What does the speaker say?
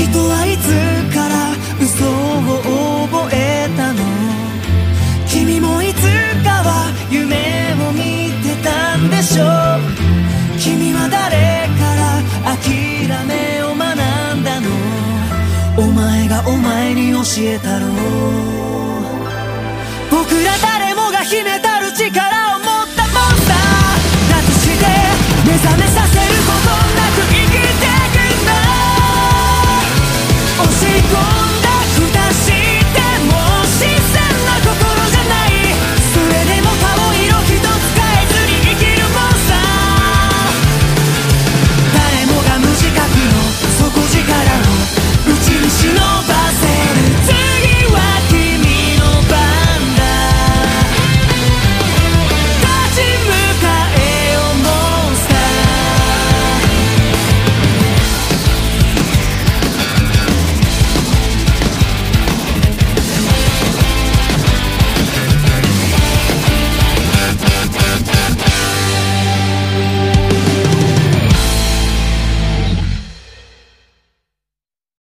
人はいつから嘘を覚えたの？君もいつかは夢を見てたんでしょう？君は誰から諦めを学んだの？お前がお前に教えたろう？僕ら誰もが秘め